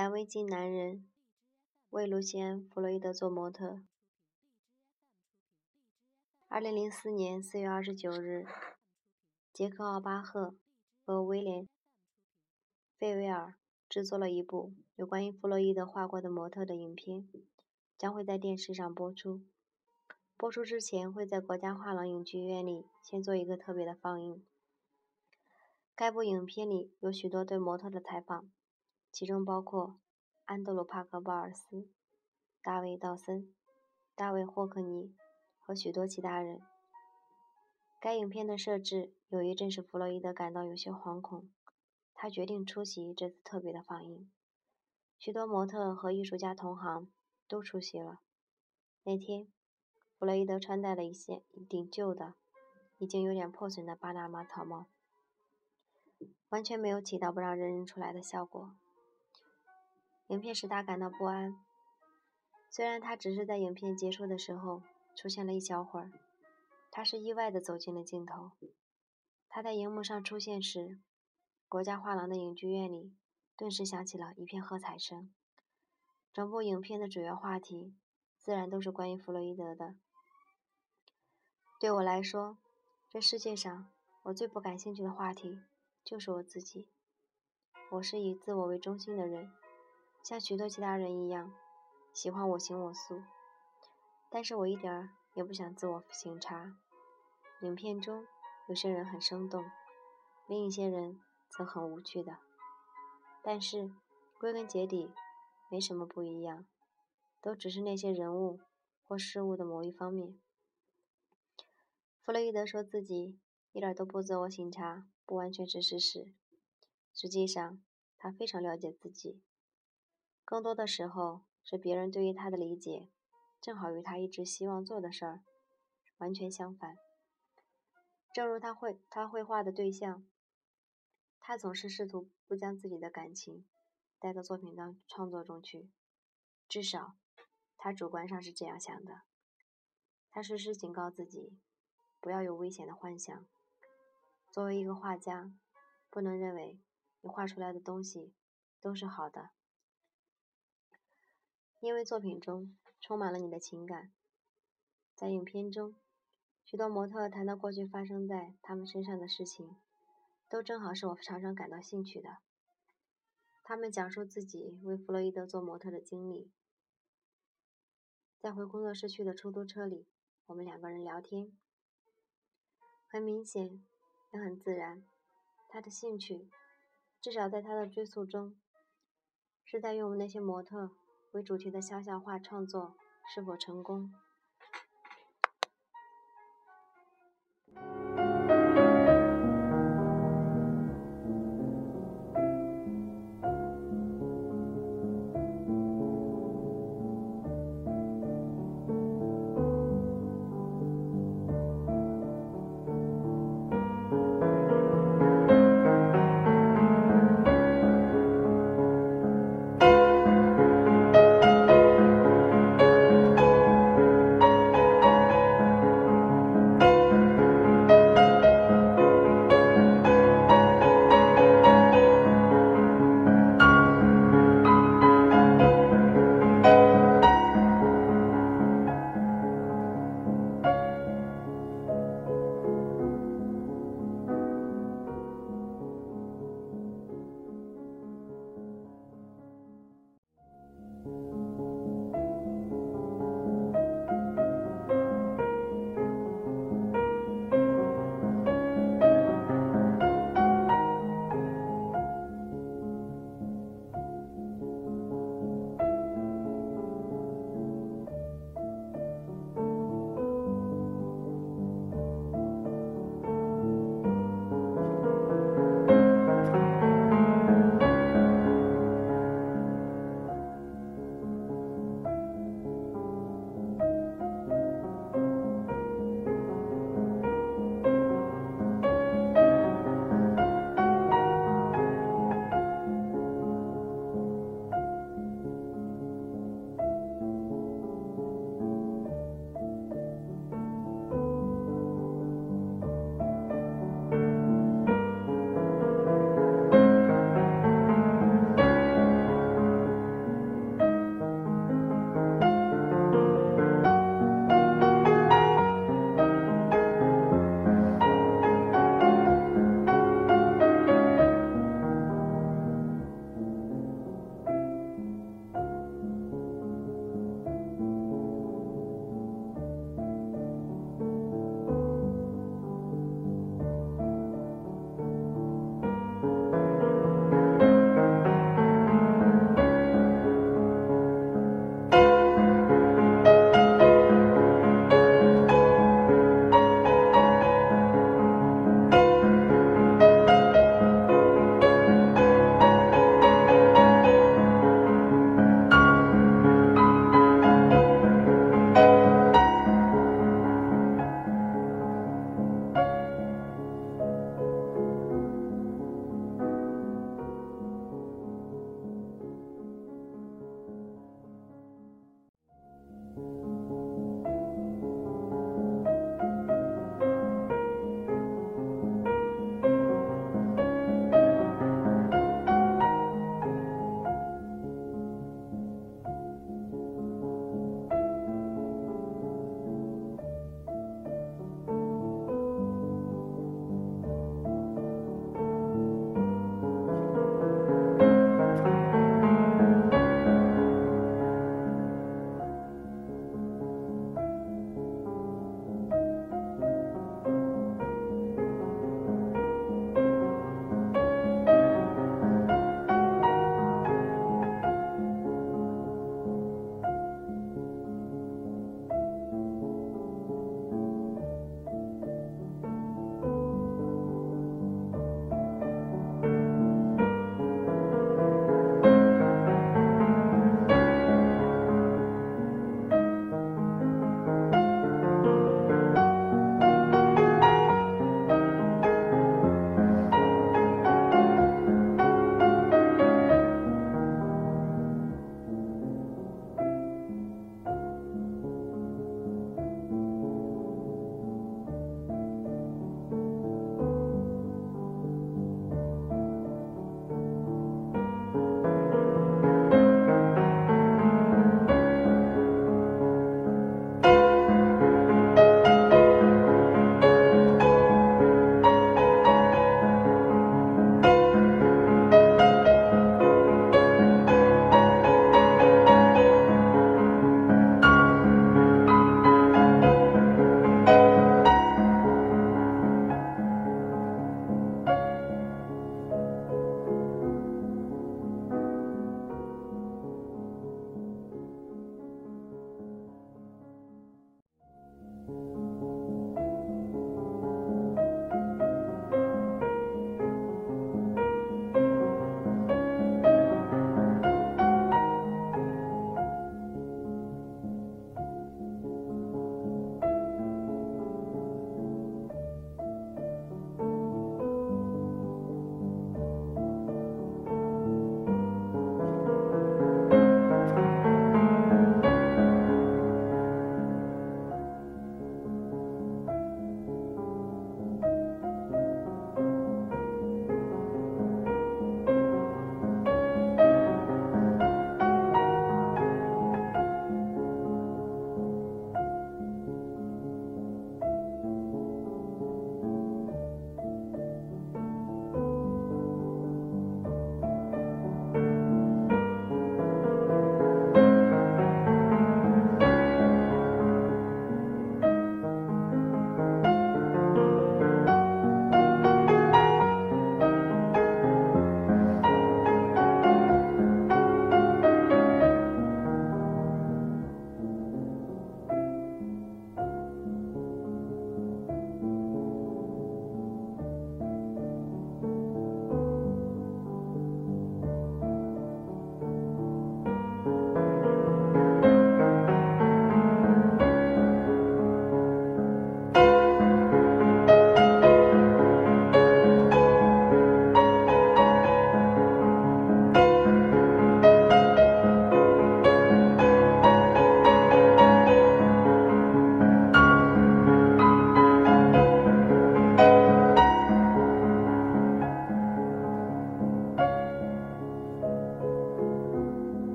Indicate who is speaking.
Speaker 1: 蓝围巾男人为卢西安·弗洛伊德做模特。二零零四年四月二十九日，杰克·奥巴赫和威廉·费维尔制作了一部有关于弗洛伊德画过的模特的影片，将会在电视上播出。播出之前，会在国家画廊影剧院里先做一个特别的放映。该部影片里有许多对模特的采访，其中包括安德鲁·帕克·鲍尔斯、大卫·道森、大卫·霍克尼。和许多其他人。该影片的设置有一阵使弗洛伊德感到有些惶恐，他决定出席这次特别的放映。许多模特和艺术家同行都出席了。那天，弗洛伊德穿戴了一些一顶旧的、已经有点破损的巴拿马草帽，完全没有起到不让人认出来的效果。影片使他感到不安，虽然他只是在影片结束的时候。出现了一小会儿，他是意外地走进了镜头。他在荧幕上出现时，国家画廊的影剧院里顿时响起了一片喝彩声。整部影片的主要话题自然都是关于弗洛伊德的。对我来说，这世界上我最不感兴趣的话题就是我自己。我是以自我为中心的人，像许多其他人一样，喜欢我行我素。但是我一点儿也不想自我省察。影片中有些人很生动，另一些人则很无趣的。但是归根结底，没什么不一样，都只是那些人物或事物的某一方面。弗洛伊德说自己一点都不自我省察，不完全是事实。实际上，他非常了解自己，更多的时候是别人对于他的理解。正好与他一直希望做的事儿完全相反。正如他绘他绘画的对象，他总是试图不将自己的感情带到作品当创作中去，至少他主观上是这样想的。他时时警告自己，不要有危险的幻想。作为一个画家，不能认为你画出来的东西都是好的，因为作品中。充满了你的情感。在影片中，许多模特谈到过去发生在他们身上的事情，都正好是我常常感到兴趣的。他们讲述自己为弗洛伊德做模特的经历。在回工作室去的出租车里，我们两个人聊天，很明显，也很自然。他的兴趣，至少在他的追溯中，是在用那些模特。为主题的肖像画创作是否成功？